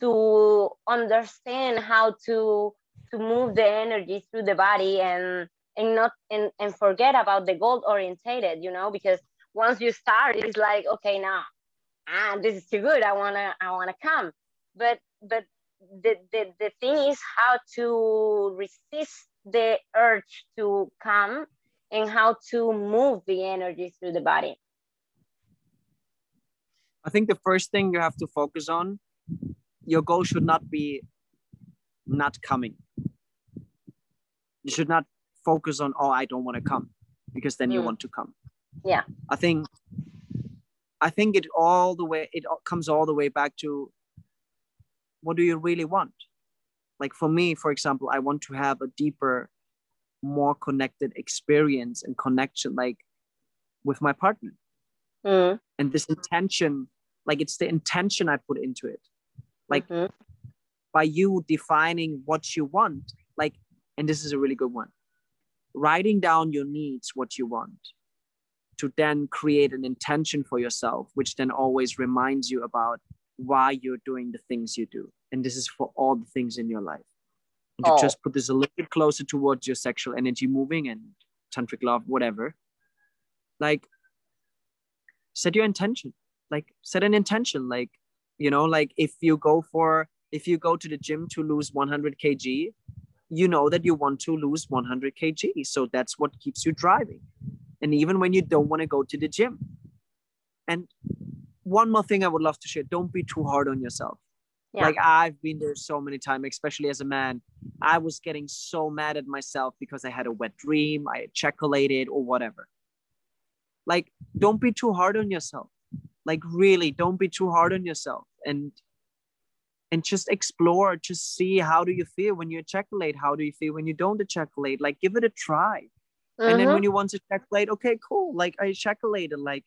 to understand how to to move the energy through the body and and not and, and forget about the goal orientated you know because once you start it's like okay now ah this is too good. I want to i want to come. But but the, the the thing is how to resist the urge to come and how to move the energy through the body I think the first thing you have to focus on, your goal should not be not coming. You should not focus on, oh, I don't want to come, because then you Mm. want to come. Yeah. I think I think it all the way it comes all the way back to what do you really want? Like for me, for example, I want to have a deeper, more connected experience and connection like with my partner. Mm, and this intention like it's the intention i put into it. Like mhm, by you defining what you want like and this is a really good one writing down your needs what you want to then create an intention for yourself which then always reminds you about why you're doing the things you do. And this is for all the things in your life. And to Oh. just put this a little bit closer towards your sexual energy moving and tantric love whatever. Like set your intention. Like set an intention. Like you know like if you go for if you go to the gym to lose 100 kg you know that you want to lose 100 kg. So that's what keeps you driving. And even when you don't want to go to the gym. And one more thing i would love to share. Don't be too hard on yourself. Yeah. like i've been there so many times especially as a man. I was getting so mad at myself because i had a wet dream i ejaculated or whatever. Like don't be too hard on yourself. Like really don't be too hard on yourself and and just explore just see how do you feel when you ejaculate how do you feel when you don't ejaculate like give it a try. And then mhm, when you want to ejaculate okay cool. Like i ejaculated like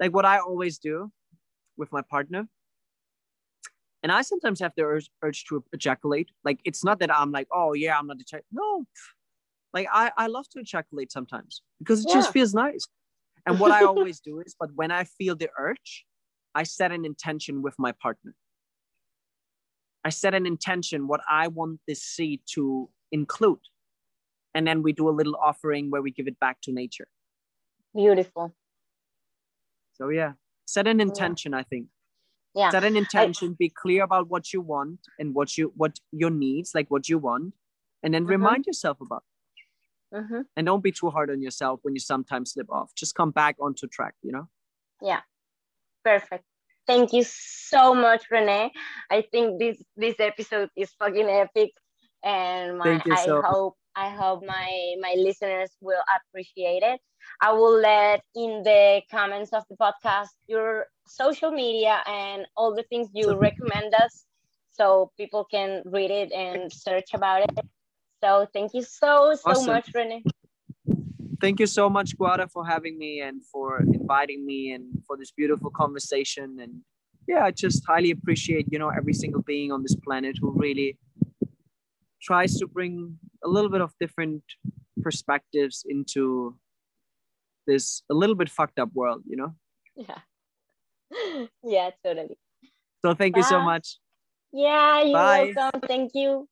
like what i always do with my partner and i sometimes have the urge, urge to ejaculate. Like it's not that i'm like oh yeah i'm not ejac- no. Like i i love to ejaculate sometimes because it Yeah. just feels nice. And what i always do is but when i feel the urge i set an intention with my partner. I set an intention what i want this seed to include. And then we do a little offering where we give it back to nature. Beautiful so yeah. Set an intention i think. Yeah. Set an intention. Be clear about what you want and what you what your needs like what you want. And then Mhm. remind yourself about it. hmm and don't be too hard on yourself when you sometimes slip off. Just come back onto track you know? Yeah. perfect. Thank you so much renee. I think this this episode is fucking epic. And my, i so- hope i hope my my listeners will appreciate it. I will let in the comments of the podcast your social media and all the things you recommend us so people can read it and search about it. So thank you so so Awesome. much renee thank you so much guada for having me and for inviting me and for this beautiful conversation. And yeah i just highly appreciate you know every single being on this planet who really tries to bring a little bit of different perspectives into this a little bit fucked up world you know? Yeah. Yeah totally. So thank you so much. Yeah you're Bye. welcome. Thank you